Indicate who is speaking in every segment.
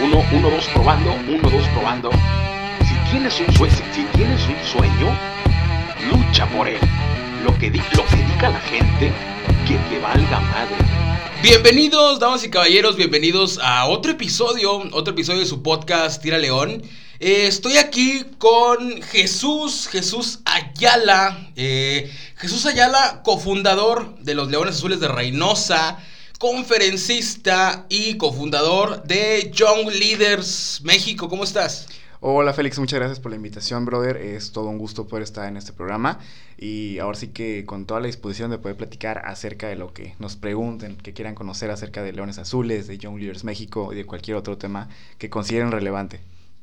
Speaker 1: Uno, uno, dos, probando, uno, dos, probando. Si tienes un sueño, lucha por él. Lo que, lo que diga la gente, que te valga madre.
Speaker 2: Bienvenidos, damas y caballeros, bienvenidos a otro episodio, otro episodio de su podcast Tira León. Eh, estoy aquí con Jesús, Jesús Ayala. Eh, Jesús Ayala, cofundador de los Leones Azules de Reynosa conferencista y cofundador de Young Leaders México. ¿Cómo estás?
Speaker 3: Hola Félix, muchas gracias por la invitación, brother. Es todo un gusto poder estar en este programa y ahora sí que con toda la disposición de poder platicar acerca de lo que nos pregunten, que quieran conocer acerca de Leones Azules, de Young Leaders México y de cualquier otro tema que consideren relevante.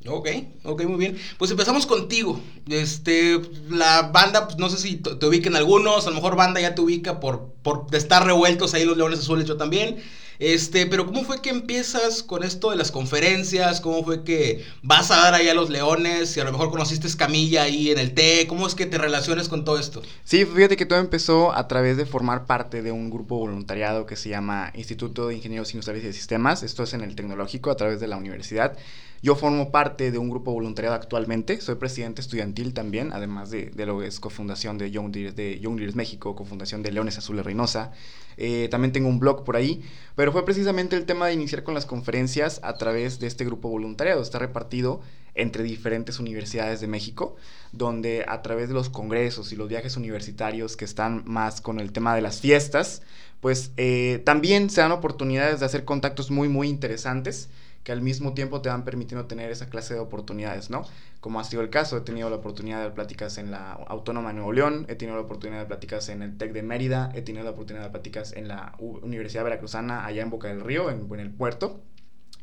Speaker 2: Ok, ok, muy bien. Pues empezamos contigo. Este, la banda, pues no sé si te, ubiquen algunos, a lo mejor banda ya te ubica por, por estar revueltos ahí los Leones Azules, yo también. Este, pero ¿cómo fue que empiezas con esto de las conferencias? ¿Cómo fue que vas a dar ahí a los leones? Si a lo mejor conociste Escamilla ahí en el té, ¿cómo es que te relacionas con todo esto?
Speaker 3: Sí, fíjate que todo empezó a través de formar parte de un grupo voluntariado que se llama Instituto de Ingenieros Industriales y de Sistemas. Esto es en el tecnológico a través de la universidad. Yo formo parte de un grupo voluntariado actualmente, soy presidente estudiantil también, además de, lo que es cofundación de Young Leaders, de Young Leaders México, cofundación de Leones Azules Reynosa. Eh, también tengo un blog por ahí, pero fue precisamente el tema de iniciar con las conferencias a través de este grupo voluntariado. Está repartido entre diferentes universidades de México, donde a través de los congresos y los viajes universitarios que están más con el tema de las fiestas, pues eh, también se dan oportunidades de hacer contactos muy, muy interesantes que al mismo tiempo te van permitiendo tener esa clase de oportunidades, ¿no? Como ha sido el caso, he tenido la oportunidad de pláticas en la Autónoma de Nuevo León, he tenido la oportunidad de pláticas en el TEC de Mérida, he tenido la oportunidad de pláticas en la Universidad Veracruzana, allá en Boca del Río, en, el puerto.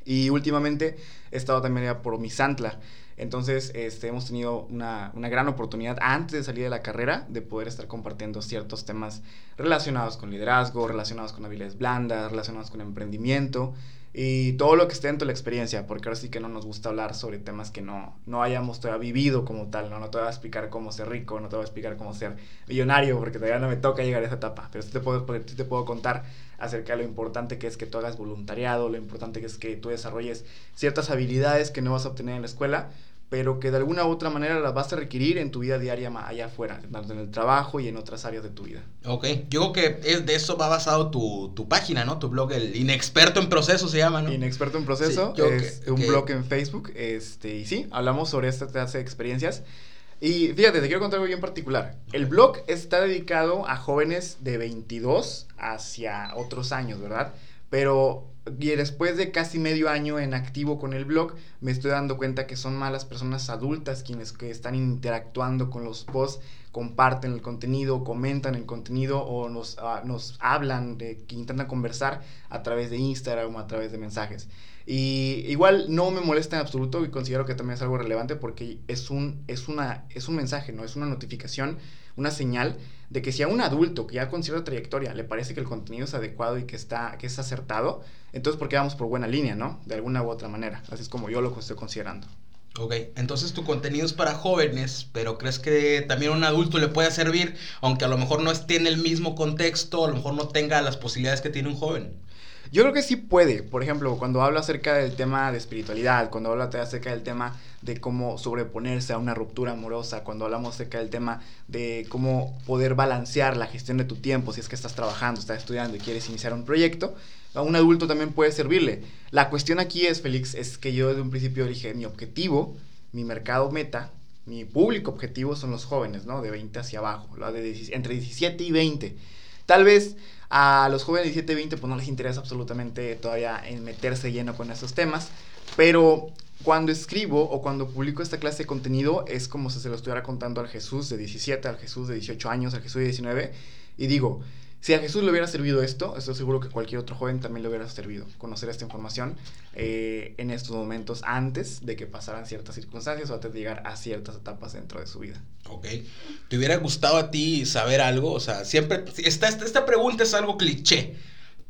Speaker 3: Y últimamente he estado también allá por Misantla. Entonces, este, hemos tenido una, una, gran oportunidad antes de salir de la carrera de poder estar compartiendo ciertos temas relacionados con liderazgo, relacionados con habilidades blandas, relacionados con emprendimiento y todo lo que esté dentro de la experiencia, porque ahora sí que no nos gusta hablar sobre temas que no, no hayamos todavía vivido como tal, ¿no? No te voy a explicar cómo ser rico, no te voy a explicar cómo ser millonario, porque todavía no me toca llegar a esa etapa, pero sí te puedo, sí te puedo contar acerca de lo importante que es que tú hagas voluntariado, lo importante que es que tú desarrolles ciertas habilidades que no vas a obtener en la escuela, pero que de alguna u otra manera las vas a requerir en tu vida diaria allá afuera, tanto en el trabajo y en otras áreas de tu vida.
Speaker 2: Ok, yo creo que es de eso va basado tu, tu página, ¿no? Tu blog, el Inexperto en Proceso se llama, ¿no?
Speaker 3: Inexperto en Proceso, es un blog en Facebook, este, y sí, hablamos sobre esta clase de experiencias. Y fíjate, te quiero contar algo bien particular. El blog está dedicado a jóvenes de 22 hacia otros años, ¿verdad? Pero y después de casi medio año en activo con el blog, me estoy dando cuenta que son malas personas adultas quienes que están interactuando con los posts, comparten el contenido, comentan el contenido o nos, ah, nos hablan, de, que intentan conversar a través de Instagram o a través de mensajes. Y igual no me molesta en absoluto y considero que también es algo relevante porque es un, es una, es un mensaje, ¿no? Es una notificación, una señal de que si a un adulto que ya con cierta trayectoria le parece que el contenido es adecuado y que, está, que es acertado, entonces ¿por qué vamos por buena línea, no? De alguna u otra manera. Así es como yo lo estoy considerando.
Speaker 2: Ok, entonces tu contenido es para jóvenes, pero ¿crees que también a un adulto le puede servir, aunque a lo mejor no esté en el mismo contexto, a lo mejor no tenga las posibilidades que tiene un joven?
Speaker 3: Yo creo que sí puede. Por ejemplo, cuando hablo acerca del tema de espiritualidad, cuando hablo acerca del tema de cómo sobreponerse a una ruptura amorosa, cuando hablamos acerca del tema de cómo poder balancear la gestión de tu tiempo, si es que estás trabajando, estás estudiando y quieres iniciar un proyecto, a un adulto también puede servirle. La cuestión aquí es, Félix, es que yo desde un principio dije, mi objetivo, mi mercado meta, mi público objetivo son los jóvenes, ¿no? De 20 hacia abajo, de entre 17 y 20. Tal vez a los jóvenes de 17 20 pues no les interesa absolutamente todavía en meterse lleno con esos temas, pero cuando escribo o cuando publico esta clase de contenido es como si se lo estuviera contando al Jesús de 17, al Jesús de 18 años, al Jesús de 19 y digo, si a Jesús le hubiera servido esto, estoy seguro que cualquier otro joven también le hubiera servido conocer esta información eh, en estos momentos antes de que pasaran ciertas circunstancias o antes de llegar a ciertas etapas dentro de su vida.
Speaker 2: Ok. ¿Te hubiera gustado a ti saber algo? O sea, siempre, esta, esta pregunta es algo cliché,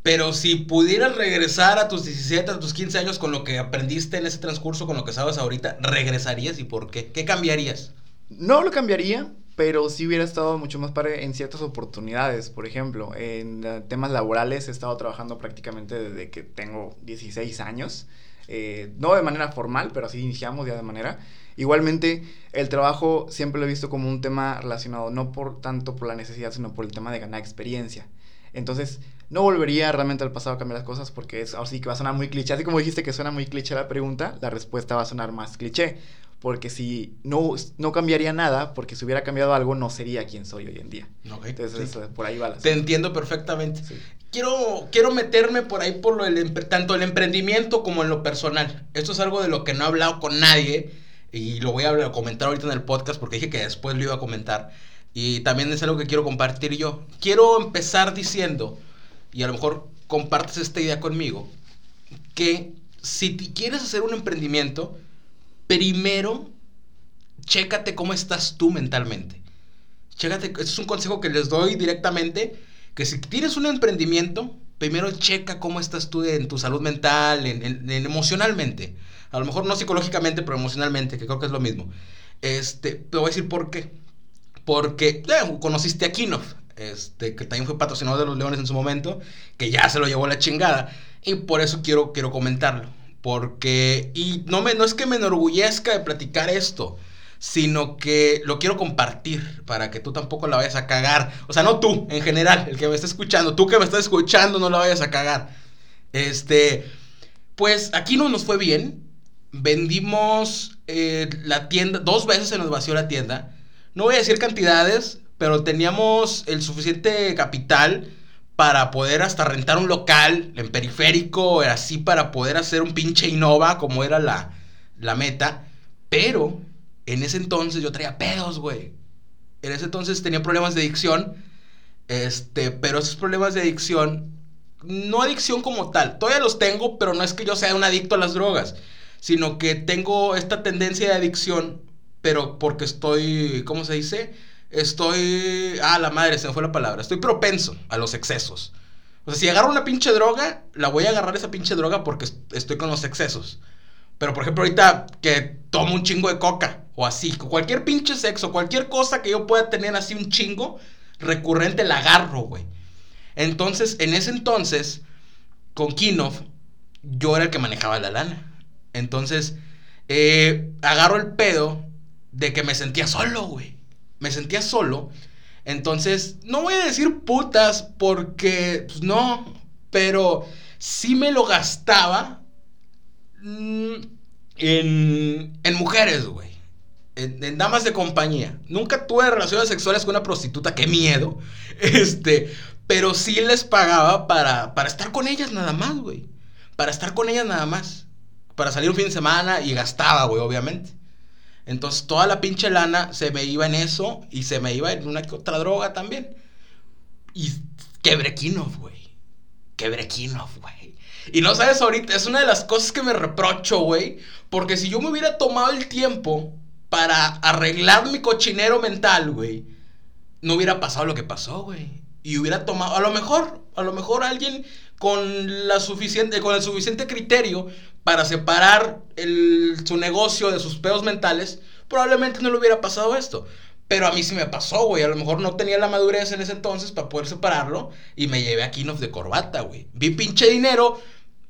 Speaker 2: pero si pudieras regresar a tus 17, a tus 15 años con lo que aprendiste en ese transcurso, con lo que sabes ahorita, ¿regresarías y por qué? ¿Qué cambiarías?
Speaker 3: No lo cambiaría, pero sí hubiera estado mucho más padre en ciertas oportunidades. Por ejemplo, en temas laborales he estado trabajando prácticamente desde que tengo 16 años. eh, no de manera formal, pero así iniciamos ya de manera. Igualmente, el trabajo siempre lo he visto como un tema relacionado no por tanto por la necesidad, sino por el tema de ganar experiencia. Entonces, no volvería realmente al pasado a cambiar las cosas porque es así que va a sonar muy cliché. Así como dijiste que suena muy cliché la pregunta, la respuesta va a sonar más cliché. Porque si no, no cambiaría nada, porque si hubiera cambiado algo, no sería quien soy hoy en día. Entonces, por ahí va la
Speaker 2: Te entiendo perfectamente. Quiero, quiero meterme por ahí por lo del, tanto el emprendimiento como en lo personal. Esto es algo de lo que no he hablado con nadie y lo voy a comentar ahorita en el podcast porque dije que después lo iba a comentar. Y también es algo que quiero compartir yo. Quiero empezar diciendo, y a lo mejor compartes esta idea conmigo, que si quieres hacer un emprendimiento, primero, chécate cómo estás tú mentalmente. Chécate, este es un consejo que les doy directamente, que si tienes un emprendimiento, primero checa cómo estás tú en tu salud mental, en, emocionalmente. A lo mejor no psicológicamente, pero emocionalmente, que creo que es lo mismo. Este, te voy a decir por qué. Porque eh, conociste a Kinoff, este, que también fue patrocinador de los Leones en su momento, que ya se lo llevó la chingada. Y por eso quiero, quiero comentarlo. Porque, y no, me, no es que me enorgullezca de platicar esto, sino que lo quiero compartir para que tú tampoco la vayas a cagar. O sea, no tú, en general, el que me está escuchando, tú que me estás escuchando, no la vayas a cagar. Este, pues aquí no nos fue bien. Vendimos eh, la tienda, dos veces se nos vació la tienda. No voy a decir cantidades, pero teníamos el suficiente capital para poder hasta rentar un local en periférico, así para poder hacer un pinche Innova como era la, la meta. Pero en ese entonces yo traía pedos, güey. En ese entonces tenía problemas de adicción. Este, pero esos problemas de adicción, no adicción como tal, todavía los tengo, pero no es que yo sea un adicto a las drogas, sino que tengo esta tendencia de adicción, pero porque estoy, ¿cómo se dice? Estoy. Ah, la madre, se me fue la palabra. Estoy propenso a los excesos. O sea, si agarro una pinche droga, la voy a agarrar esa pinche droga porque estoy con los excesos. Pero por ejemplo, ahorita que tomo un chingo de coca o así, cualquier pinche sexo, cualquier cosa que yo pueda tener así un chingo recurrente, la agarro, güey. Entonces, en ese entonces, con Kinov, yo era el que manejaba la lana. Entonces, eh, agarro el pedo de que me sentía solo, güey me sentía solo. Entonces, no voy a decir putas porque, pues no, pero sí me lo gastaba mm, en, en mujeres, güey. En, damas de compañía. Nunca tuve relaciones sexuales con una prostituta, qué miedo. Este, pero sí les pagaba para, para estar con ellas nada más, güey. Para estar con ellas nada más. Para salir un fin de semana y gastaba, güey, obviamente. Entonces toda la pinche lana se me iba en eso y se me iba en una otra droga también. Y quebré güey. Quebré Kinov, güey. Y no sabes ahorita, es una de las cosas que me reprocho, güey. Porque si yo me hubiera tomado el tiempo para arreglar mi cochinero mental, güey, no hubiera pasado lo que pasó, güey. Y hubiera tomado, a lo mejor, a lo mejor alguien con, la suficiente, con el suficiente criterio para separar su negocio de sus pedos mentales, probablemente no le hubiera pasado esto. Pero a mí sí me pasó, güey. A lo mejor no tenía la madurez en ese entonces para poder separarlo. Y me llevé a Kinoff de corbata, güey. Vi pinche dinero.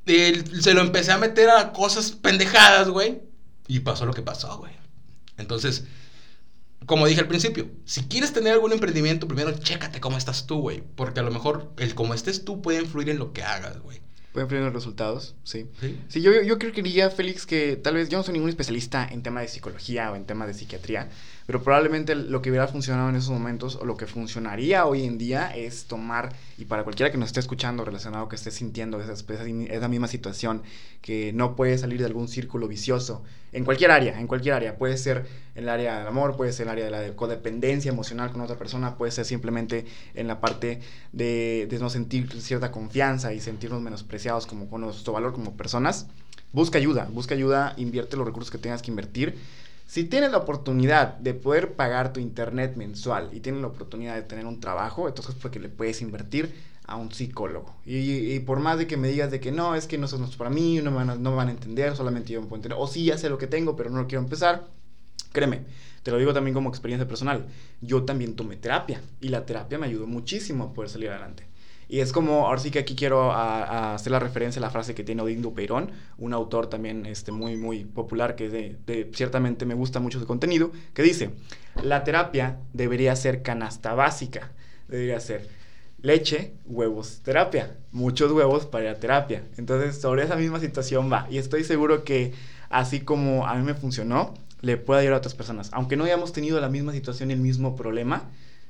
Speaker 2: se lo empecé a meter a cosas pendejadas, güey. Y pasó lo que pasó, güey. Entonces, como dije al principio, si quieres tener algún emprendimiento, primero chécate cómo estás tú, güey. Porque a lo mejor el cómo estés tú puede influir en lo que hagas, güey.
Speaker 3: Pueden influir en los resultados, sí. Sí, yo, yo creo que diría, Félix, que tal vez yo no soy ningún especialista en tema de psicología o en tema de psiquiatría, pero probablemente lo que hubiera funcionado en esos momentos o lo que funcionaría hoy en día es tomar, y para cualquiera que nos esté escuchando relacionado, que esté sintiendo esa, esa misma situación, que no puede salir de algún círculo vicioso, en cualquier área, en cualquier área, puede ser el área del amor, puede ser el área de la codependencia emocional con otra persona, puede ser simplemente en la parte de, de no sentir cierta confianza y sentirnos menospreciados como con nuestro valor como personas. Busca ayuda, busca ayuda, invierte los recursos que tengas que invertir si tienes la oportunidad de poder pagar tu internet mensual y tienes la oportunidad de tener un trabajo, entonces es porque le puedes invertir a un psicólogo. Y, por más de que me digas de que no, es que no, es para mí, no me, van a, no van a entender, solamente yo me puedo entender, o sí, ya sé lo que tengo, pero no lo quiero empezar, créeme, te lo digo también como experiencia personal, yo también tomé terapia y la terapia me ayudó muchísimo a poder salir adelante. Y es como, ahora sí que aquí quiero hacer la referencia a la frase que tiene Odín Dupeirón, un autor también este, muy, muy popular que de, ciertamente me gusta mucho su contenido, que dice, la terapia debería ser canasta básica, debería ser leche, huevos, terapia, muchos huevos para la terapia. Entonces, sobre esa misma situación va. Y estoy seguro que así como a mí me funcionó, le puede ayudar a otras personas. Aunque no hayamos tenido la misma situación y el mismo problema,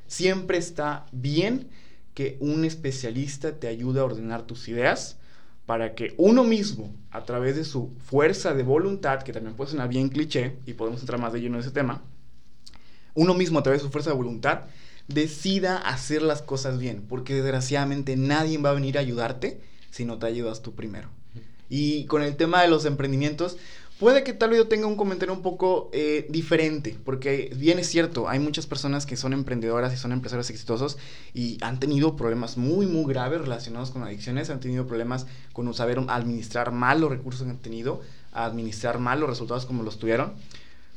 Speaker 3: siempre está bien que un especialista te ayude a ordenar tus ideas para que uno mismo, a través de su fuerza de voluntad, que también puede sonar bien cliché, y podemos entrar más de lleno en ese tema, uno mismo a través de su fuerza de voluntad decida hacer las cosas bien, porque desgraciadamente nadie va a venir a ayudarte si no te ayudas tú primero. Y con el tema de los emprendimientos, Puede que tal vez yo tenga un comentario un poco eh, diferente, porque bien es cierto, hay muchas personas que son emprendedoras y son empresarios exitosos y han tenido problemas muy, muy graves relacionados con adicciones, han tenido problemas con saber administrar mal los recursos que han tenido, administrar mal los resultados como los tuvieron.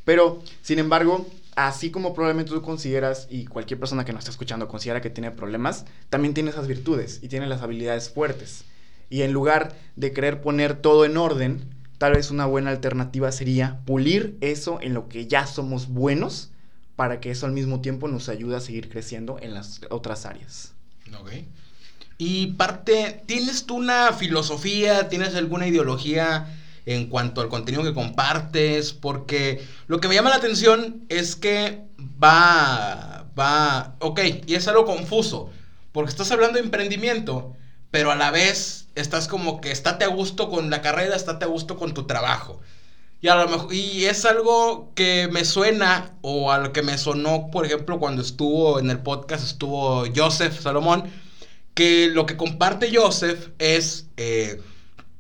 Speaker 3: Pero, sin embargo, así como probablemente tú consideras y cualquier persona que nos está escuchando considera que tiene problemas, también tiene esas virtudes y tiene las habilidades fuertes. Y en lugar de querer poner todo en orden, tal vez una buena alternativa sería pulir eso en lo que ya somos buenos para que eso al mismo tiempo nos ayude a seguir creciendo en las otras áreas.
Speaker 2: Ok. Y parte, ¿tienes tú una filosofía, tienes alguna ideología en cuanto al contenido que compartes? Porque lo que me llama la atención es que va, va, ok, y es algo confuso, porque estás hablando de emprendimiento, pero a la vez estás como que estate a gusto con la carrera, estate a gusto con tu trabajo. Y, a lo mejor, y es algo que me suena, o a lo que me sonó, por ejemplo, cuando estuvo en el podcast, estuvo Joseph Salomón, que lo que comparte Joseph es, eh,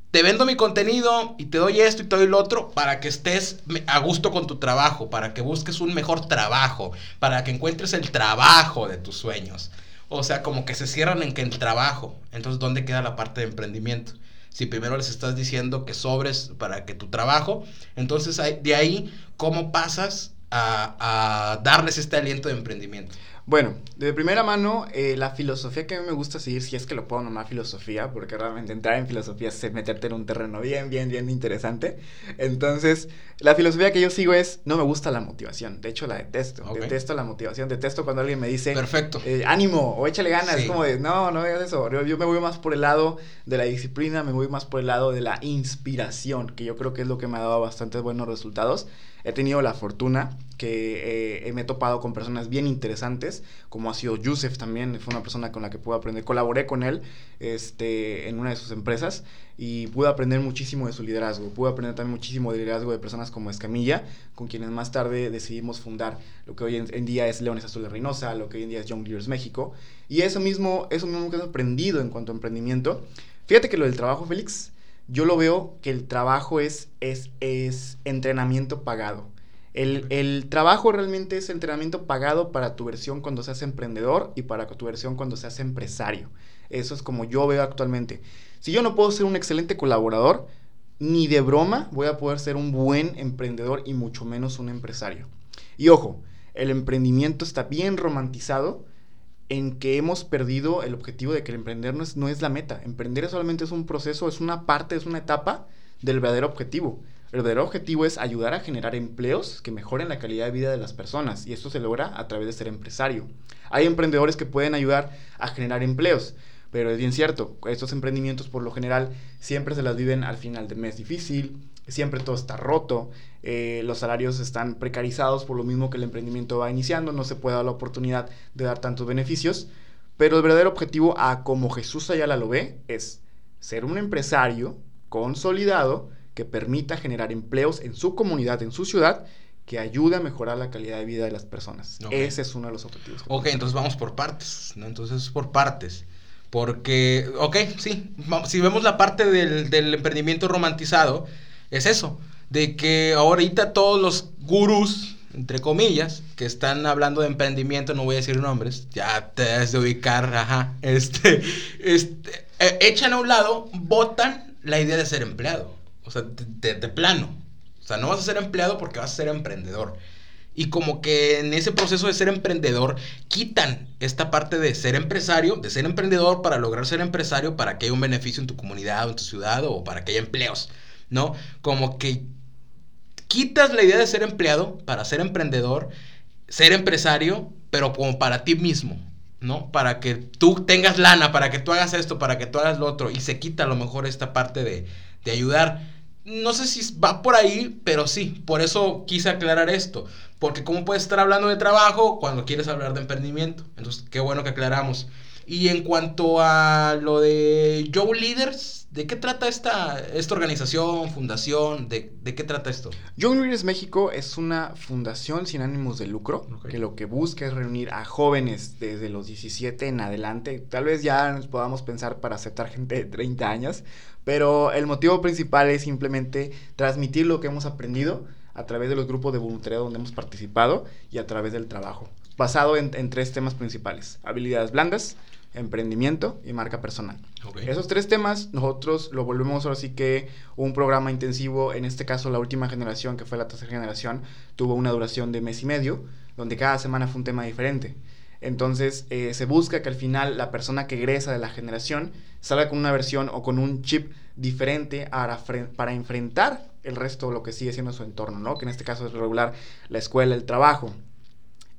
Speaker 2: te vendo mi contenido y te doy esto y te doy lo otro para que estés a gusto con tu trabajo, para que busques un mejor trabajo, para que encuentres el trabajo de tus sueños. O sea, como que se cierran en que el trabajo. Entonces, ¿dónde queda la parte de emprendimiento? Si primero les estás diciendo que sobres para que tu trabajo, entonces de ahí, ¿cómo pasas a, a darles este aliento de emprendimiento?
Speaker 3: Bueno, de primera mano, eh, la filosofía que a mí me gusta seguir, si es que lo puedo nomar filosofía, porque realmente entrar en filosofía es meterte en un terreno bien, bien, bien interesante. Entonces, la filosofía que yo sigo es, no me gusta la motivación, de hecho la detesto, detesto la motivación, detesto cuando alguien me dice,
Speaker 2: perfecto,
Speaker 3: eh, ánimo o échale ganas, es como de, no, no hagas eso, yo, yo me voy más por el lado de la disciplina, me voy más por el lado de la inspiración, que yo creo que es lo que me ha dado bastantes buenos resultados. He tenido la fortuna que eh, me he topado con personas bien interesantes, como ha sido Yusef también, fue una persona con la que pude aprender, colaboré con él este, en una de sus empresas y pude aprender muchísimo de su liderazgo, pude aprender también muchísimo de liderazgo de personas como Escamilla, con quienes más tarde decidimos fundar lo que hoy en, día es Leones Azul de Reynosa, lo que hoy en día es Young Leaders México, y eso mismo, eso mismo que he aprendido en cuanto a emprendimiento. Fíjate que lo del trabajo, Félix, yo lo veo que el trabajo es, es, es entrenamiento pagado. El, el, trabajo realmente es entrenamiento pagado para tu versión cuando seas emprendedor y para tu versión cuando seas empresario. Eso es como yo veo actualmente. Si yo no puedo ser un excelente colaborador, ni de broma voy a poder ser un buen emprendedor y mucho menos un empresario. Y ojo, el emprendimiento está bien romantizado en que hemos perdido el objetivo de que el emprender no es, no es la meta. Emprender solamente es un proceso, es una parte, es una etapa del verdadero objetivo. El verdadero objetivo es ayudar a generar empleos que mejoren la calidad de vida de las personas y esto se logra a través de ser empresario. Hay emprendedores que pueden ayudar a generar empleos, pero es bien cierto, estos emprendimientos por lo general siempre se las viven al final del mes difícil, siempre todo está roto, eh, los salarios están precarizados por lo mismo que el emprendimiento va iniciando, no se puede dar la oportunidad de dar tantos beneficios, pero el verdadero objetivo, a como Jesús Ayala lo ve, es ser un empresario consolidado que permita generar empleos en su comunidad, en su ciudad, que ayude a mejorar la calidad de vida de las personas. Ese es uno de los objetivos.
Speaker 2: Ok, entonces vamos por partes, ¿no? Entonces por partes. Porque, ok, sí, si vemos la parte del, del emprendimiento romantizado, es eso, de que ahorita todos los gurús, entre comillas, que están hablando de emprendimiento, no voy a decir nombres, ya te has de ubicar, ajá, este, este, eh, echan a un lado, votan la idea de ser empleado, o sea, de, plano, o sea, no vas a ser empleado porque vas a ser emprendedor. Y como que en ese proceso de ser emprendedor quitan esta parte de ser empresario, de ser emprendedor para lograr ser empresario, para que haya un beneficio en tu comunidad o en tu ciudad o para que haya empleos, ¿no? Como que quitas la idea de ser empleado para ser emprendedor, ser empresario, pero como para ti mismo, ¿no? Para que tú tengas lana, para que tú hagas esto, para que tú hagas lo otro, y se quita a lo mejor esta parte de, de ayudar. No sé si va por ahí, pero sí, por eso quise aclarar esto. Porque cómo puedes estar hablando de trabajo cuando quieres hablar de emprendimiento. Entonces, qué bueno que aclaramos. Y en cuanto a lo de Joe Leaders, ¿de qué trata esta, esta organización, fundación? ¿De, de qué trata esto?
Speaker 3: Young Leaders México es una fundación sin ánimos de lucro,
Speaker 2: Ok.
Speaker 3: que lo que busca es reunir a jóvenes desde los 17 en adelante. Tal vez ya nos podamos pensar para aceptar gente de 30 años, pero el motivo principal es simplemente transmitir lo que hemos aprendido a través de los grupos de voluntariado donde hemos participado y a través del trabajo, basado en, en tres temas principales, habilidades blandas, emprendimiento y marca personal.
Speaker 2: Ok.
Speaker 3: Esos tres temas nosotros lo volvemos ahora sí que un programa intensivo, en este caso la última generación, que fue la tercera generación, tuvo una duración de mes y medio, donde cada semana fue un tema diferente. Entonces eh, se busca que al final la persona que egresa de la generación salga con una versión o con un chip diferente para, para enfrentar el resto de lo que sigue siendo su entorno, ¿no? Que en este caso es regular la escuela, el trabajo.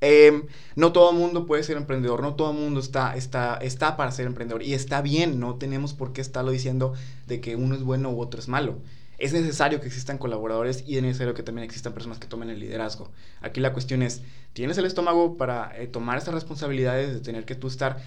Speaker 3: Em, no todo el mundo puede ser emprendedor, no todo el mundo está, está, está para ser emprendedor y está bien, no tenemos por qué estarlo diciendo de que uno es bueno u otro es malo. Es necesario que existan colaboradores y es necesario que también existan personas que tomen el liderazgo. Aquí la cuestión es, ¿tienes el estómago para eh, tomar esas responsabilidades de tener que tú estar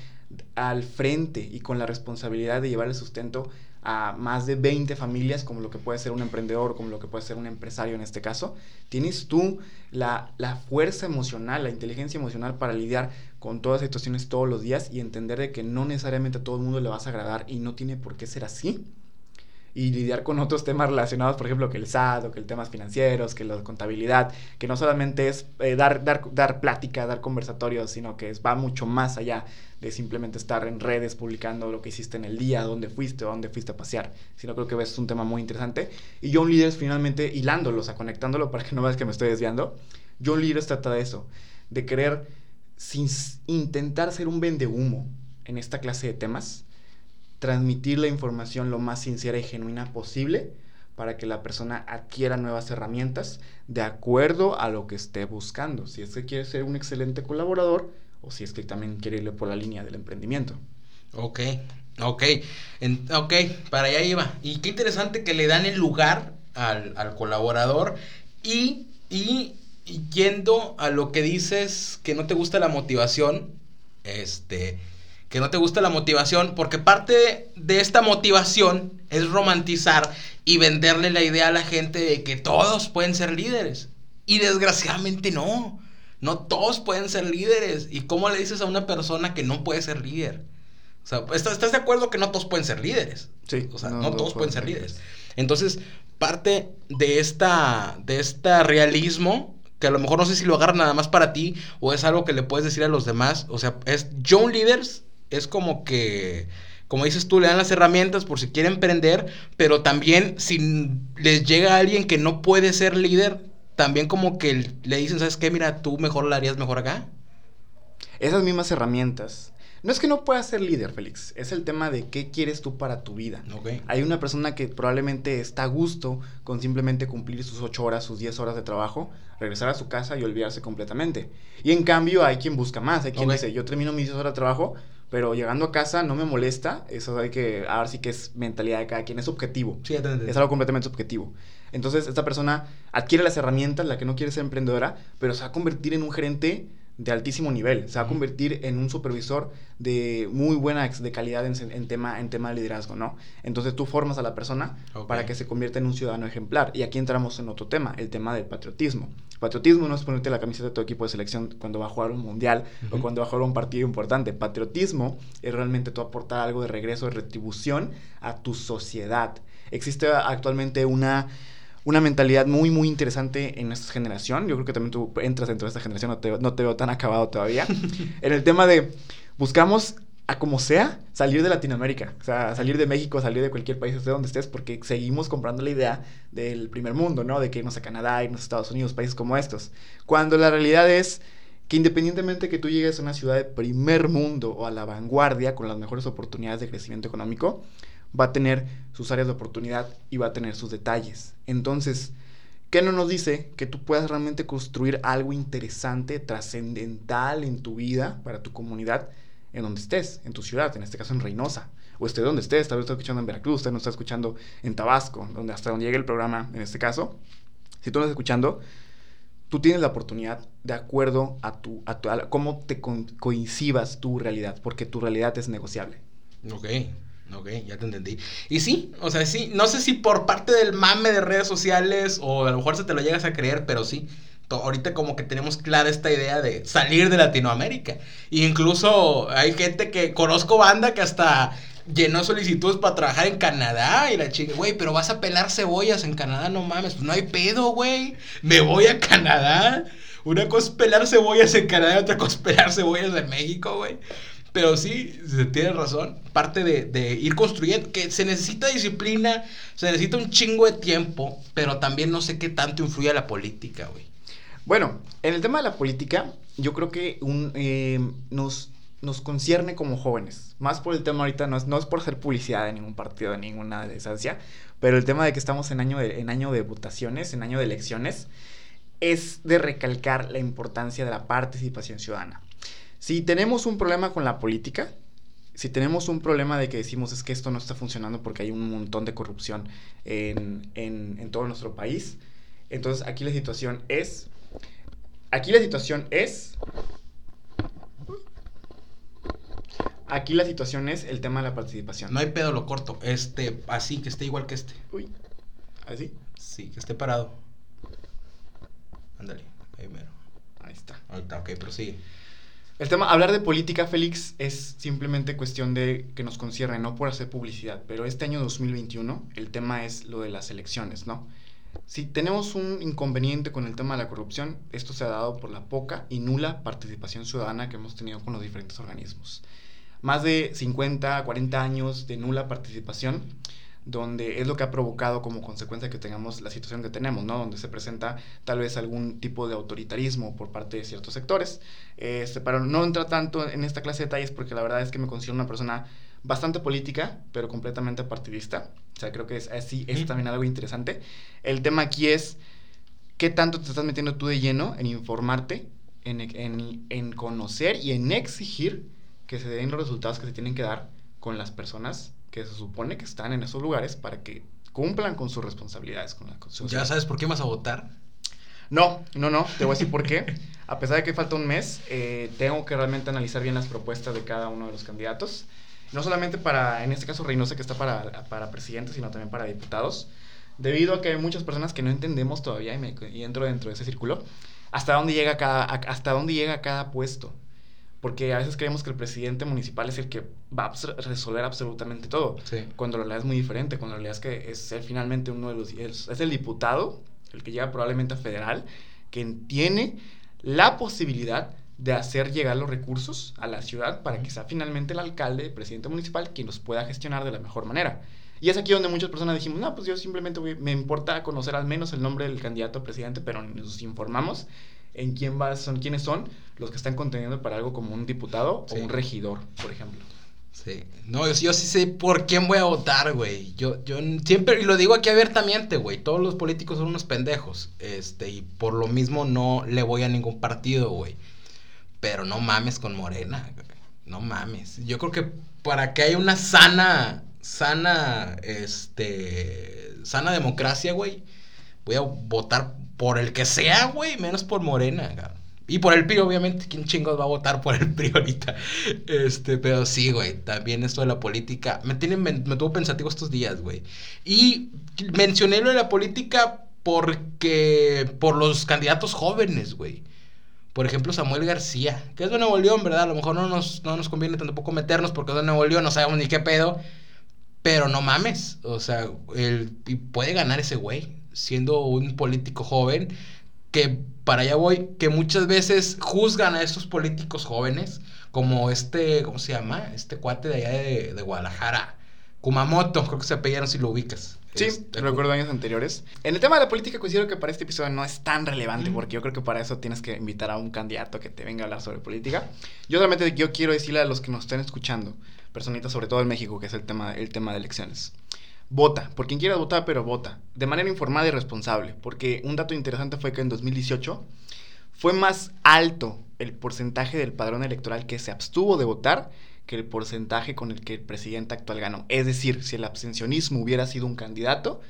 Speaker 3: al frente y con la responsabilidad de llevar el sustento a más de 20 familias, como lo que puede ser un emprendedor, como lo que puede ser un empresario en este caso? ¿Tienes tú la, la fuerza emocional, la inteligencia emocional para lidiar con todas las situaciones todos los días y entender de que no necesariamente a todo el mundo le vas a agradar y no tiene por qué ser así? y lidiar con otros temas relacionados, por ejemplo, que el SAT o que el temas financieros, que la contabilidad, que no solamente es eh, dar, dar, dar plática, dar conversatorios, sino que va mucho más allá simplemente estar en redes publicando lo que hiciste en el día, dónde fuiste o dónde fuiste a pasear, sino creo que es un tema muy interesante. Y John Leaders finalmente hilándolo, o sea, conectándolo para que no veas que me estoy desviando, John Leaders trata de eso, de querer sin intentar ser un vendehumo en esta clase de temas, transmitir la información lo más sincera y genuina posible para que la persona adquiera nuevas herramientas de acuerdo a lo que esté buscando. Si es que quiere ser un excelente colaborador o si es que también quiere irle por la línea del emprendimiento.
Speaker 2: Ok, ok, en- ok, para allá iba. Y qué interesante que le dan el lugar al, al colaborador y, y, y yendo a lo que dices que no te gusta la motivación, este, que no te gusta la motivación, porque parte de esta motivación es romantizar y venderle la idea a la gente de que todos pueden ser líderes. Y desgraciadamente no. No todos pueden ser líderes. ¿Y cómo le dices a una persona que no puede ser líder? O sea, ¿estás, de acuerdo que no todos pueden ser líderes?
Speaker 3: Sí,
Speaker 2: O sea,
Speaker 3: no
Speaker 2: no,
Speaker 3: todos
Speaker 2: pueden ser líderes. Entonces, parte de esta, de este realismo, que a lo mejor no sé si lo agarra nada más para ti o es algo que le puedes decir a los demás. O sea, es John Leaders, es como que, como dices tú, le dan las herramientas por si quiere emprender, pero también si les llega alguien que no puede ser líder, también como que le dicen, ¿sabes qué? Mira, tú mejor la harías mejor acá.
Speaker 3: Esas mismas herramientas. No es que no puedas ser líder, Félix. Es el tema de qué quieres tú para tu vida. Hay una persona que probablemente está a gusto con simplemente cumplir sus 8 horas, sus 10 horas de trabajo, regresar a su casa y olvidarse completamente. Y en cambio hay quien busca más, hay quien dice, yo termino mis 10 horas de trabajo, pero llegando a casa no me molesta, eso hay que, ahora sí que es mentalidad de cada quien, es objetivo.
Speaker 2: Sí.
Speaker 3: Es algo completamente subjetivo. Entonces, esta persona adquiere las herramientas, la que no quiere ser emprendedora, pero se va a convertir en un gerente de altísimo nivel. Se va a convertir en un supervisor de muy buena de calidad en, tema, en tema de liderazgo, ¿no? Entonces tú formas a la persona para que se convierta en un ciudadano ejemplar. Y aquí entramos en otro tema, el tema del patriotismo. Patriotismo no es ponerte la camiseta de tu equipo de selección cuando va a jugar un mundial o cuando va a jugar un partido importante. Patriotismo es realmente tú aportar algo de regreso, de retribución a tu sociedad. Existe actualmente una una mentalidad muy, muy interesante en esta generación. Yo creo que también tú entras dentro de esta generación, no te, no te veo tan acabado todavía. en el tema de buscamos a como sea, salir de Latinoamérica. O sea, salir de México, salir de cualquier país, de donde estés, porque seguimos comprando la idea del primer mundo, ¿no? De que irnos a Canadá, irnos a Estados Unidos, países como estos. Cuando la realidad es que independientemente que tú llegues a una ciudad de primer mundo o a la vanguardia con las mejores oportunidades de crecimiento económico, va a tener sus áreas de oportunidad y va a tener sus detalles. Entonces, ¿qué no nos dice que tú puedas realmente construir algo interesante, trascendental en tu vida, para tu comunidad, en donde estés, en tu ciudad, en este caso en Reynosa, o esté donde estés, tal vez estás escuchando en Veracruz, usted no está escuchando en Tabasco, donde hasta donde llegue el programa, en este caso, si tú no estás escuchando, tú tienes la oportunidad de acuerdo a tu, a, tu, cómo te coincidas tu realidad, porque tu realidad es negociable.
Speaker 2: Ok, ok, ya te entendí. Y sí, o sea, sí, no sé si por parte del mame de redes sociales o a lo mejor se te lo llegas a creer, pero sí, ahorita como que tenemos clara esta idea de salir de Latinoamérica. E incluso hay gente que conozco banda que hasta llenó solicitudes para trabajar en Canadá y la chica, güey, pero vas a pelar cebollas en Canadá, no mames, pues no hay pedo, güey. Me voy a Canadá. Una cosa es pelar cebollas en Canadá y otra cosa es pelar cebollas en México, güey. Pero sí, tiene razón. Parte de, ir construyendo, que se necesita disciplina, se necesita un chingo de tiempo, pero también no sé qué tanto influye la política, güey.
Speaker 3: Bueno, en el tema de la política, yo creo que un, eh, nos, nos concierne como jóvenes. Más por el tema ahorita, no es, no es por hacer publicidad de ningún partido, de ninguna desancia, pero el tema de que estamos en año de, en año de votaciones, en año de elecciones, es de recalcar la importancia de la participación ciudadana. Si tenemos un problema con la política, si tenemos un problema de que decimos es que esto no está funcionando porque hay un montón de corrupción en, en, en todo nuestro país, entonces aquí la situación es Aquí la situación es... Aquí la situación es el tema de la participación.
Speaker 2: No hay pedo, lo corto. Este, así, que esté igual que este.
Speaker 3: Uy. ¿Así?
Speaker 2: Sí, que esté parado. Ándale, ahí mero.
Speaker 3: Ahí está.
Speaker 2: Ahí está, ok, prosigue.
Speaker 3: El tema, hablar de política, Félix, es simplemente cuestión de que nos concierne, no por hacer publicidad, pero este año 2021 el tema es lo de las elecciones, ¿no? Si tenemos un inconveniente con el tema de la corrupción, esto se ha dado por la poca y nula participación ciudadana que hemos tenido con los diferentes organismos. Más de 50, 40 años de nula participación, donde es lo que ha provocado como consecuencia que tengamos la situación que tenemos, ¿no? Donde se presenta tal vez algún tipo de autoritarismo por parte de ciertos sectores. Este, pero no entra tanto en esta clase de detalles porque la verdad es que me considero una persona bastante política, pero completamente partidista. O sea, creo que es así, es también algo interesante. El tema aquí es qué tanto te estás metiendo tú de lleno en informarte, en, en, en conocer y en exigir que se den los resultados que se tienen que dar con las personas que se supone que están en esos lugares para que cumplan con sus responsabilidades con la
Speaker 2: Constitución. ¿Ya sabes por qué vas a votar?
Speaker 3: No, no, no, te voy a decir por qué. A pesar de que falta un mes, eh, tengo que realmente analizar bien las propuestas de cada uno de los candidatos no solamente para, en este caso Reynosa, que está para, para presidente, sino también para diputados, debido a que hay muchas personas que no entendemos todavía, y, me, y entro dentro de ese círculo, hasta dónde llega cada, hasta dónde llega cada puesto. Porque a veces creemos que el presidente municipal es el que va a resolver absolutamente todo. Cuando la realidad es muy diferente, cuando la realidad es que es ser finalmente uno de los... Es, el diputado, el que llega probablemente a federal, que tiene la posibilidad de hacer llegar los recursos a la ciudad para que sea finalmente el alcalde, el presidente municipal, quien los pueda gestionar de la mejor manera. Y es aquí donde muchas personas dijimos, no, pues yo simplemente me importa conocer al menos el nombre del candidato a presidente, pero nos informamos en quién va, son, quiénes son los que están conteniendo para algo como un diputado o un regidor, por ejemplo.
Speaker 2: Sí. No, yo, yo, sí sé por quién voy a votar, güey. Yo, yo siempre, y lo digo aquí abiertamente, güey. Todos los políticos son unos pendejos. Este, y por lo mismo no le voy a ningún partido, güey. Pero no mames con Morena, No mames. Yo creo que para que haya una sana, sana, este, sana democracia, güey, voy a votar por el que sea, güey, menos por Morena, Y por el PRI, obviamente, ¿quién chingos va a votar por el PRI ahorita? Este, pero sí, güey, también esto de la política, me, tiene, me, me tuvo pensativo estos días, güey. Y mencioné lo de la política porque, por los candidatos jóvenes, güey. Por ejemplo, Samuel García, que es de Nuevo León, ¿verdad? A lo mejor no nos, no nos conviene tampoco meternos porque es de Nuevo León, no sabemos ni qué pedo. Pero no mames, o sea, él puede ganar ese güey, siendo un político joven que para allá voy, que muchas veces juzgan a estos políticos jóvenes, como este, ¿cómo se llama? Este cuate de allá de, de Guadalajara, Kumamoto, creo que se apellidaron si lo ubicas.
Speaker 3: Sí,
Speaker 2: Este,
Speaker 3: recuerdo años anteriores. En el tema de la política considero que para este episodio no es tan relevante porque yo creo que para eso tienes que invitar a un candidato que te venga a hablar sobre política. Yo solamente yo quiero decirle a los que nos estén escuchando, personitas sobre todo en México, que es el tema, el tema de elecciones. Vota, por quien quiera votar, pero vota, de manera informada y responsable, porque un dato interesante fue que en 2018 fue más alto el porcentaje del padrón electoral que se abstuvo de votar que el porcentaje con el que el presidente actual ganó. Es decir, si el abstencionismo hubiera sido un candidato,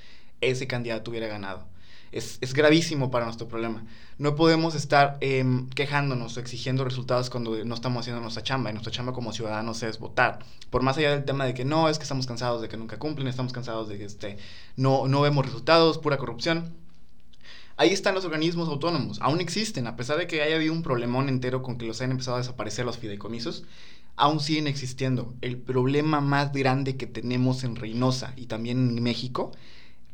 Speaker 3: ese candidato hubiera ganado. Es, es gravísimo para nuestro problema. No podemos estar eh, quejándonos o exigiendo resultados cuando no estamos haciendo nuestra chamba. Y nuestra chamba como ciudadanos es votar. Por más allá del tema de que no, es que estamos cansados de que nunca cumplen, estamos cansados de que este, no, no vemos resultados, pura corrupción. Ahí están los organismos autónomos, aún existen, a pesar de que haya habido un problemón entero con que los hayan empezado a desaparecer los fideicomisos, aún siguen existiendo. El problema más grande que tenemos en Reynosa y también en México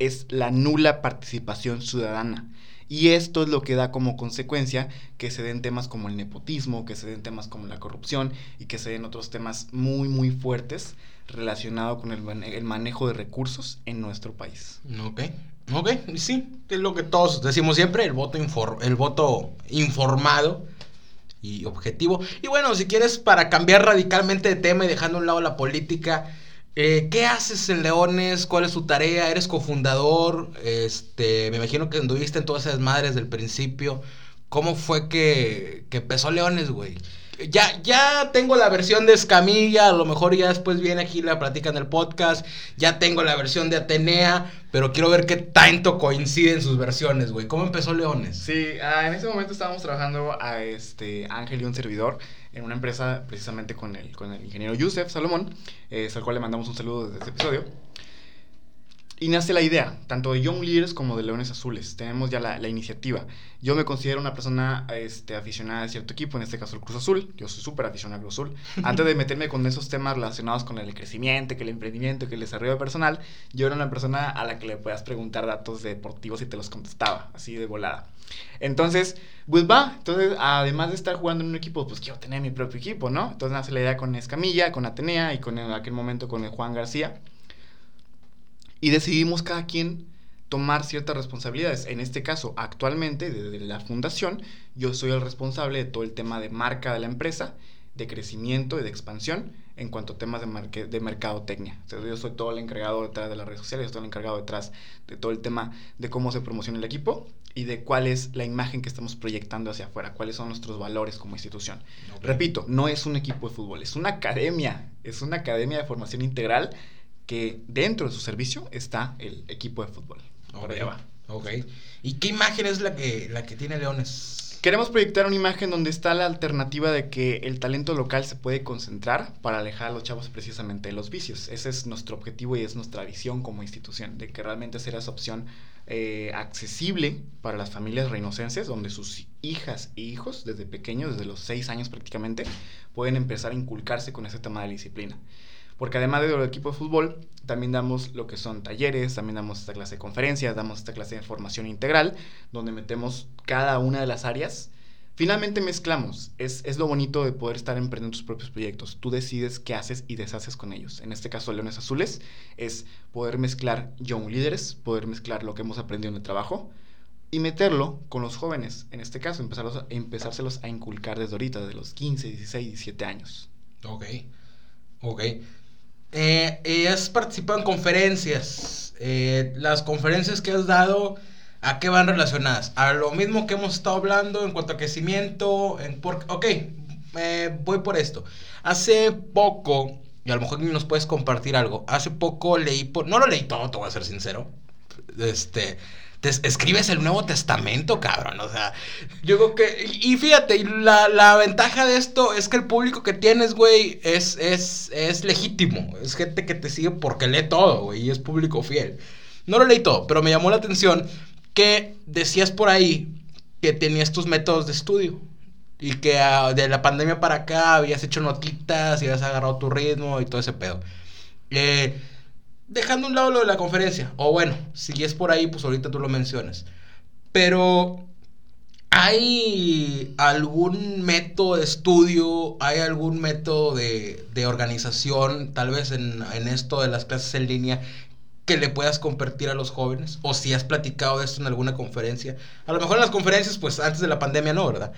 Speaker 3: es la nula participación ciudadana. Y esto es lo que da como consecuencia que se den temas como el nepotismo, que se den temas como la corrupción y que se den otros temas muy, muy fuertes relacionados con el, el manejo de recursos en nuestro país.
Speaker 2: Ok, ok, sí, es lo que todos decimos siempre, el voto, el voto informado y objetivo. Y bueno, si quieres, para cambiar radicalmente de tema y dejando a un lado la política, eh, ¿qué haces en Leones? ¿Cuál es tu tarea? ¿Eres cofundador? Este, me imagino que anduviste en todas esas madres del principio. ¿Cómo fue que, que empezó Leones, güey? Ya, ya tengo la versión de Escamilla, a lo mejor ya después viene aquí la plática en el podcast. Ya tengo la versión de Atenea, pero quiero ver qué tanto coinciden sus versiones, güey. ¿Cómo empezó Leones?
Speaker 3: Sí, ah, en ese momento estábamos trabajando a este Ángel y un servidor en una empresa precisamente con el, con el ingeniero Yusef Salomón, eh, al cual le mandamos un saludo desde este episodio. Y nace la idea, tanto de Young Leaders como de Leones Azules. Tenemos ya la, la iniciativa. Yo me considero una persona este, aficionada a cierto equipo, en este caso el Cruz Azul. Yo soy súper aficionado al Cruz Azul. Antes de meterme con esos temas relacionados con el crecimiento, que el emprendimiento, que el desarrollo personal, yo era una persona a la que le puedas preguntar datos deportivos y te los contestaba, así de volada. Entonces, pues va, entonces además de estar jugando en un equipo, pues quiero tener mi propio equipo, ¿no? Entonces nace la idea con Escamilla, con Atenea y con en aquel momento con el Juan García. Y decidimos cada quien tomar ciertas responsabilidades. En este caso, actualmente, desde la fundación, yo soy el responsable de todo el tema de marca de la empresa, de crecimiento y de expansión en cuanto a temas de, marque- de mercadotecnia. O sea, yo soy todo el encargado detrás de las redes sociales, estoy el encargado detrás de todo el tema de cómo se promociona el equipo y de cuál es la imagen que estamos proyectando hacia afuera, cuáles son nuestros valores como institución. Repito, no es un equipo de fútbol, es una academia, es una academia de formación integral que dentro de su servicio está el equipo de fútbol. Por
Speaker 2: Ok,
Speaker 3: allá va.
Speaker 2: ok. ¿Y qué imagen es la que, la que tiene Leones?
Speaker 3: Queremos proyectar una imagen donde está la alternativa de que el talento local se puede concentrar para alejar a los chavos precisamente de los vicios. Ese es nuestro objetivo y es nuestra visión como institución, de que realmente sea esa opción eh, accesible para las familias reinocenses, donde sus hijas e hijos, desde pequeños, desde los seis años prácticamente, pueden empezar a inculcarse con ese tema de disciplina. Porque además del equipo de fútbol, también damos lo que son talleres, también damos esta clase de conferencias, damos esta clase de formación integral, donde metemos cada una de las áreas. Finalmente mezclamos. Es, es lo bonito de poder estar emprendiendo tus propios proyectos. Tú decides qué haces y deshaces con ellos. En este caso, Leones Azules es poder mezclar young líderes, poder mezclar lo que hemos aprendido en el trabajo y meterlo con los jóvenes. En este caso, empezarlos empezárselos a inculcar desde ahorita, de los 15, 16, 17 años.
Speaker 2: Ok, ok. Eh, has participado en conferencias. Eh, las conferencias que has dado, ¿a qué van relacionadas? A lo mismo que hemos estado hablando en cuanto a crecimiento. Ok, voy por esto. Hace poco, y a lo mejor nos puedes compartir algo. Hace poco leí, por... no lo leí todo, te voy a ser sincero. Este, escribes el Nuevo Testamento, cabrón. O sea, yo creo que. Y fíjate, la, la ventaja de esto es que el público que tienes, güey, es, es, es legítimo. Es gente que te sigue porque lee todo, güey, y es público fiel. No lo leí todo, pero me llamó la atención que decías por ahí que tenías tus métodos de estudio. Y que ah, de la pandemia para acá habías hecho notitas y habías agarrado tu ritmo y todo ese pedo. Eh, dejando un lado lo de la conferencia, o bueno, si es por ahí, pues ahorita tú lo mencionas. Pero ¿Hay algún método de estudio, hay algún método de, de organización, tal vez en, en, esto de las clases en línea, que le puedas compartir a los jóvenes? O si has platicado de esto en alguna conferencia. A lo mejor en las conferencias, pues antes de la pandemia no, ¿verdad?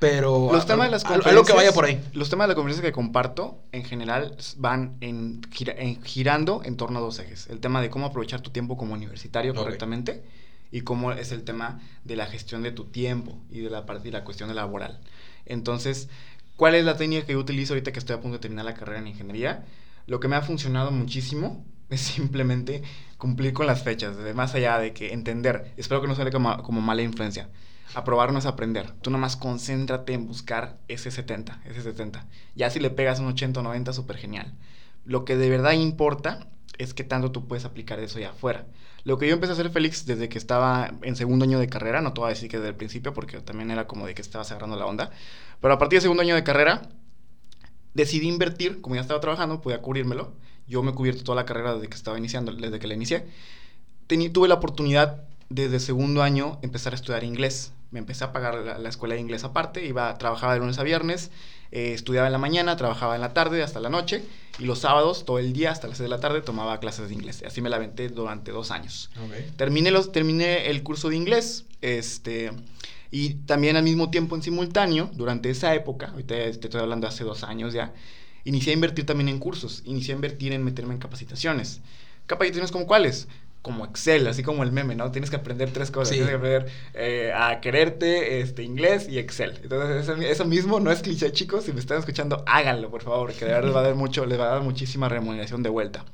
Speaker 2: Pero
Speaker 3: los temas de las
Speaker 2: conferencias, algo que vaya por ahí.
Speaker 3: Los temas de la conferencia que comparto en general van en, en, girando en torno a dos ejes. El tema de cómo aprovechar tu tiempo como universitario okay. correctamente y cómo es el tema de la gestión de tu tiempo y de la parte y la cuestión laboral. Entonces, ¿cuál es la técnica que yo utilizo ahorita que estoy a punto de terminar la carrera en ingeniería? Lo que me ha funcionado muchísimo es simplemente cumplir con las fechas, más allá de que entender, espero que no sea como, como mala influencia. Aprobar no es aprender. Tú nomás concéntrate en buscar ese 70, ese 70. Ya si le pegas un 80 o 90, súper genial. Lo que de verdad importa es que tanto tú puedes aplicar eso allá afuera. Lo que yo empecé a hacer, Félix, desde que estaba en segundo año de carrera, no te voy a decir que desde el principio, porque también era como de que estabas agarrando la onda, pero a partir del segundo año de carrera, decidí invertir, como ya estaba trabajando, podía cubrírmelo. Yo me he cubierto toda la carrera desde que estaba iniciando, desde que la inicié. Tení, tuve la oportunidad desde segundo año empezar a estudiar inglés. Me empecé a pagar la, la escuela de inglés aparte, iba, trabajaba de lunes a viernes, eh, estudiaba en la mañana, trabajaba en la tarde hasta la noche y los sábados, todo el día hasta las 6 de la tarde, tomaba clases de inglés. Así me la aventé durante dos años.
Speaker 2: Okay.
Speaker 3: Terminé, los, terminé el curso de inglés este, y también al mismo tiempo en simultáneo, durante esa época, ahorita te estoy hablando hace dos años ya, inicié a invertir también en cursos, inicié a invertir en meterme en capacitaciones. ¿Capacitaciones como cuáles? Como Excel, así como el meme, ¿no? Tienes que aprender tres cosas. Sí. Tienes que aprender eh, a quererte, este, inglés y Excel. Entonces, eso, eso, mismo no es cliché, chicos. Si me están escuchando, háganlo, por favor, que de verdad les va a dar mucho, les va a dar muchísima remuneración de vuelta.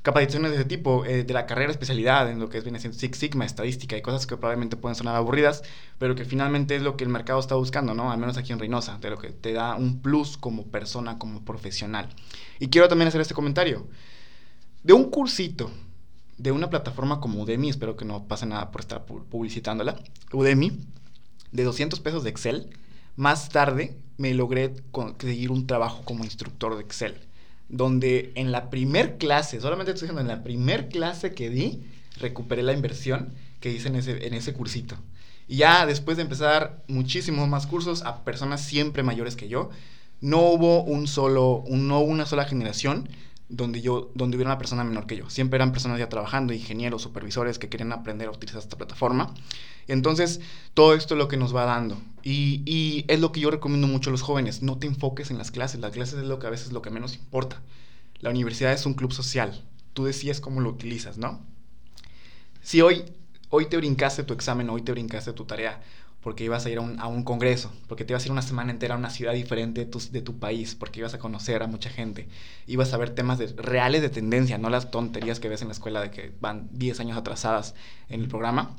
Speaker 3: Capacitaciones de ese tipo, eh, de la carrera especialidad, en lo que es, viene siendo Six Sigma, estadística y cosas que probablemente pueden sonar aburridas, pero que finalmente es lo que el mercado está buscando, ¿no? Al menos aquí en Reynosa, de lo que te da un plus como persona, como profesional. Y quiero también hacer este comentario. De un cursito de una plataforma como Udemy, espero que no pase nada por estar publicitándola, Udemy, de 200 pesos de Excel, más tarde me logré conseguir un trabajo como instructor de Excel, donde en la primer clase, solamente estoy diciendo, en la primer clase que di, recuperé la inversión que hice en ese, en ese cursito. Y ya después de empezar muchísimos más cursos a personas siempre mayores que yo, no hubo un solo, no una sola generación donde yo, donde hubiera una persona menor que yo. Siempre eran personas ya trabajando, ingenieros, supervisores que querían aprender a utilizar esta plataforma. Entonces, todo esto es lo que nos va dando. Y, y, es lo que yo recomiendo mucho a los jóvenes. No te enfoques en las clases. Las clases es lo que a veces es lo que menos importa. La universidad es un club social. Tú decides cómo lo utilizas, ¿no? Si hoy, hoy te brincaste tu examen, hoy te brincaste tu tarea, porque ibas a ir a un, a un, congreso, porque te ibas a ir una semana entera a una ciudad diferente de tu, de tu, país, porque ibas a conocer a mucha gente, ibas a ver temas de, reales de tendencia, no las tonterías que ves en la escuela de que van 10 años atrasadas en el programa.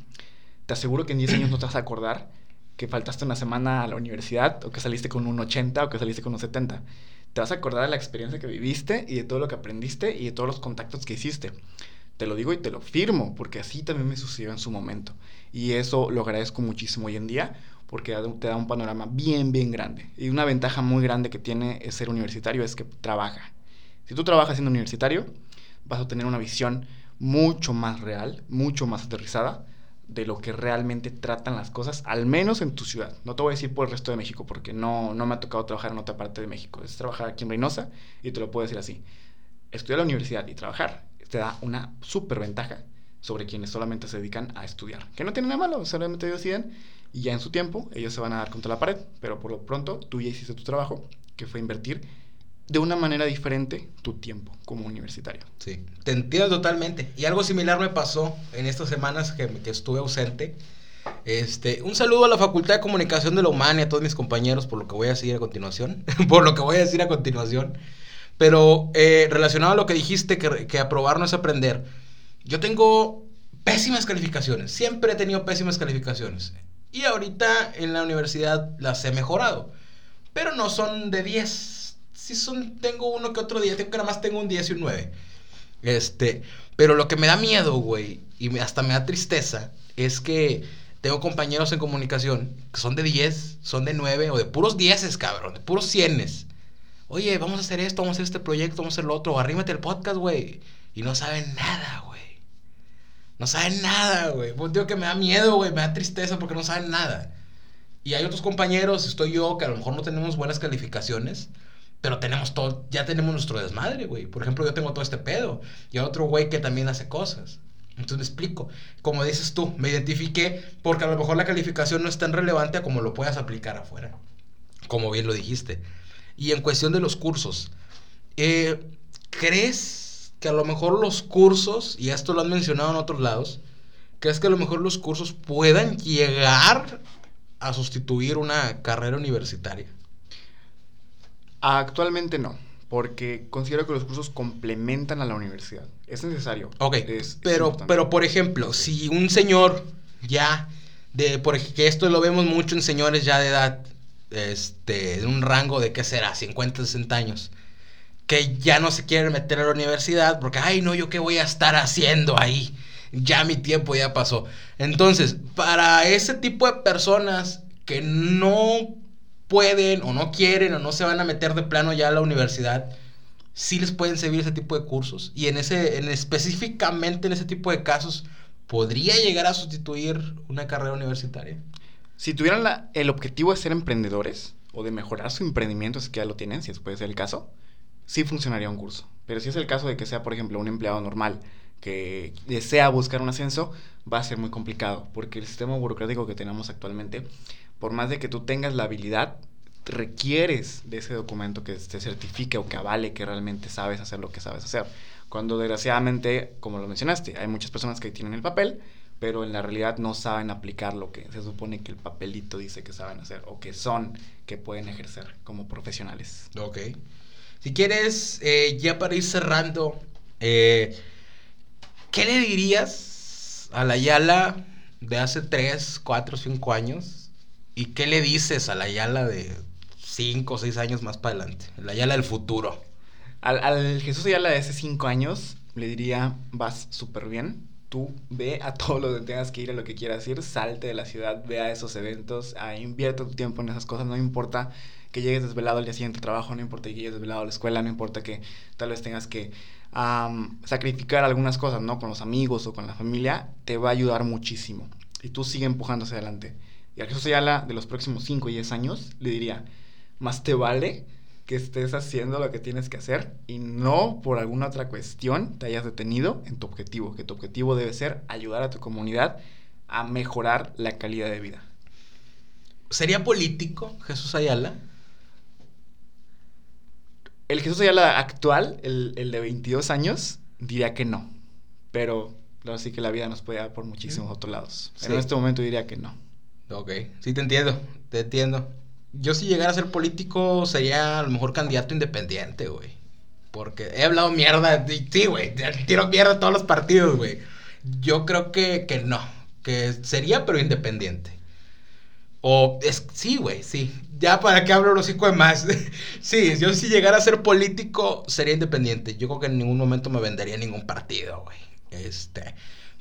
Speaker 3: Te aseguro que en 10 años no te vas a acordar que faltaste una semana a la universidad, o que saliste con un 80, o que saliste con un 70. Te vas a acordar de la experiencia que viviste y de todo lo que aprendiste y de todos los contactos que hiciste. Te lo digo y te lo firmo, porque así también me sucedió en su momento. Y eso lo agradezco muchísimo hoy en día, porque te da un panorama bien, bien grande. Y una ventaja muy grande que tiene ser universitario es que trabaja. Si tú trabajas siendo universitario, vas a tener una visión mucho más real, mucho más aterrizada de lo que realmente tratan las cosas, al menos en tu ciudad. No te voy a decir por el resto de México, porque no, no me ha tocado trabajar en otra parte de México. Es trabajar aquí en Reynosa y te lo puedo decir así. Estudiar la universidad y trabajar te da una súper ventaja sobre quienes solamente se dedican a estudiar. Que no tiene nada malo, solamente deciden y ya en su tiempo ellos se van a dar contra la pared, pero por lo pronto tú ya hiciste tu trabajo, que fue invertir de una manera diferente tu tiempo como universitario.
Speaker 2: Sí, te entiendo totalmente. Y algo similar me pasó en estas semanas que, estuve ausente. Este, un saludo a la Facultad de Comunicación de la UMAN y a todos mis compañeros por lo que voy a decir a continuación. por lo que voy a decir a continuación. Pero eh, relacionado a lo que dijiste, que, que aprobar no es aprender. Yo tengo pésimas calificaciones. Siempre he tenido pésimas calificaciones. Y ahorita en la universidad las he mejorado. Pero no son de 10. Si son, tengo uno que otro 10. Tengo que nada más tengo un 10 y un 9. Este, pero lo que me da miedo, güey, y hasta me da tristeza, es que tengo compañeros en comunicación que son de 10, son de 9 o de puros 10, cabrón, de puros 100 oye, vamos a hacer esto, vamos a hacer este proyecto, vamos a hacer lo otro, arrímate el podcast, güey. Y no saben nada. No saben nada, güey. Pues digo que me da miedo, güey, me da tristeza porque no saben nada. Y hay otros compañeros, estoy yo, que a lo mejor no tenemos buenas calificaciones, pero tenemos todo, ya tenemos nuestro desmadre, güey. Por ejemplo, yo tengo todo este pedo. Y hay otro güey que también hace cosas. Entonces me explico. Como dices tú, me identifiqué porque a lo mejor la calificación no es tan relevante como lo puedas aplicar afuera. Como bien lo dijiste. Y en cuestión de los cursos, eh, ¿crees que a lo mejor los cursos, y esto lo han mencionado en otros lados, ¿crees que a lo mejor los cursos puedan llegar a sustituir una carrera universitaria?
Speaker 3: Actualmente no, porque considero que los cursos complementan a la universidad. Es necesario.
Speaker 2: Ok,
Speaker 3: es-
Speaker 2: pero, pero por ejemplo, si un señor ya, de, porque esto lo vemos mucho en señores ya de edad, este, de un rango de, ¿qué será? 50, 60 años, que ya no se quieren meter a la universidad porque, ay, no, yo qué voy a estar haciendo ahí, ya mi tiempo ya pasó. Entonces, para ese tipo de personas que no pueden o no quieren o no se van a meter de plano ya a la universidad, sí les pueden servir ese tipo de cursos. Y en ese, en específicamente en ese tipo de casos, podría llegar a sustituir una carrera universitaria.
Speaker 3: Si tuvieran el objetivo de ser emprendedores o de mejorar su emprendimiento, si es que ya lo tienen, si puede ser el caso, sí funcionaría un curso. Pero si es el caso de que sea, por ejemplo, un empleado normal que desea buscar un ascenso, va a ser muy complicado, porque el sistema burocrático que tenemos actualmente, por más de que tú tengas la habilidad, requieres de ese documento que te certifique o que avale que realmente sabes hacer lo que sabes hacer. Cuando desgraciadamente, como lo mencionaste, hay muchas personas que tienen el papel, pero en la realidad no saben aplicar lo que se supone que el papelito dice que saben hacer o que son, que pueden ejercer como profesionales.
Speaker 2: Ok. Si quieres, eh, ya para ir cerrando, eh, ¿qué le dirías a la Yala de hace 3, 4, 5 años? ¿Y qué le dices a la Yala de 5 o 6 años más para adelante? La Yala del futuro.
Speaker 3: Al, al Jesús Ayala de hace cinco años le diría, vas súper bien, tú ve a todo lo que tengas que ir, a lo que quieras ir, salte de la ciudad, ve a esos eventos, a, invierte tu tiempo en esas cosas, no importa que llegues desvelado al día siguiente al trabajo, no importa que llegues desvelado a la escuela, no importa que tal vez tengas que sacrificar algunas cosas, ¿no? Con los amigos o con la familia, te va a ayudar muchísimo. Y tú sigue empujando hacia adelante. Y al Jesús Ayala de los próximos 5 y 10 años le diría, más te vale que estés haciendo lo que tienes que hacer y no por alguna otra cuestión te hayas detenido en tu objetivo, que tu objetivo debe ser ayudar a tu comunidad a mejorar la calidad de vida.
Speaker 2: ¿Sería político Jesús Ayala?
Speaker 3: El Jesús Ayala actual, el, el de 22 años, diría que no, pero ahora sí que la vida nos puede dar por muchísimos otros lados.
Speaker 2: Sí.
Speaker 3: En este momento diría que no.
Speaker 2: Ok, sí te entiendo, te entiendo. Yo si llegara a ser político sería a lo mejor candidato independiente, güey. Porque he hablado mierda, sí, güey, tiro mierda a todos los partidos, güey. Yo creo que, que no, que sería pero independiente. O es, sí, güey, sí. Ya para qué hablo los hocico de más. sí, yo si llegara a ser político sería independiente. Yo creo que en ningún momento me vendería ningún partido, güey. Este,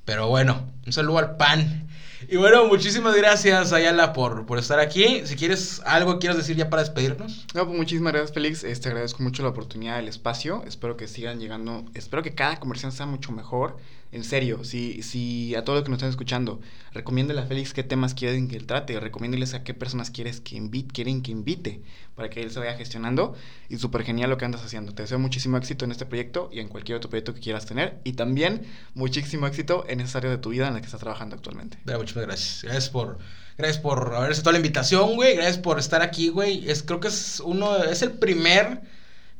Speaker 2: pero bueno, un saludo al PAN. Y bueno, muchísimas gracias, Ayala, por, por estar aquí. Si quieres algo quieres decir ya para despedirnos.
Speaker 3: No, pues muchísimas gracias, Félix. Este, agradezco mucho la oportunidad, el espacio. Espero que sigan llegando. Espero que cada conversación sea mucho mejor. En serio, si, si a todos los que nos están escuchando, recomiéndale a Félix qué temas quieren que él trate. Recomiéndeles a qué personas quieres que invite, quieren que invite para que él se vaya gestionando. Y súper genial lo que andas haciendo. Te deseo muchísimo éxito en este proyecto y en cualquier otro proyecto que quieras tener. Y también muchísimo éxito en esa área de tu vida en la que estás trabajando actualmente.
Speaker 2: Muchas gracias. Gracias por, gracias por haber aceptado la invitación, güey. Gracias por estar aquí, güey. Es, creo que es uno, es el primer.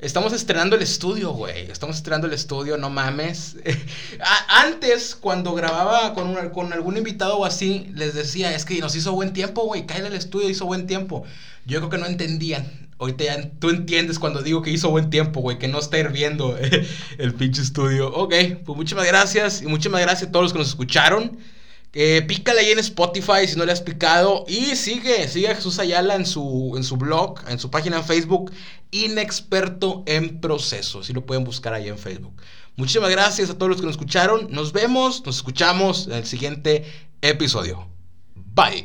Speaker 2: Estamos estrenando el estudio, güey. Estamos estrenando el estudio, no mames. Antes, cuando grababa con, con algún invitado o así, les decía, es que nos hizo buen tiempo, güey. Cállate al estudio, hizo buen tiempo. Yo creo que no entendían. Ahorita ya tú entiendes cuando digo que hizo buen tiempo, güey, que no está hirviendo el pinche estudio. Ok, pues muchísimas gracias y muchísimas gracias a todos los que nos escucharon. Eh, pícale ahí en Spotify si no le has picado. Y sigue, sigue a Jesús Ayala en su, en su blog, en su página en Facebook, Inexperto en Proceso. Si lo pueden buscar ahí en Facebook. Muchísimas gracias a todos los que nos escucharon. Nos vemos, nos escuchamos en el siguiente episodio. Bye.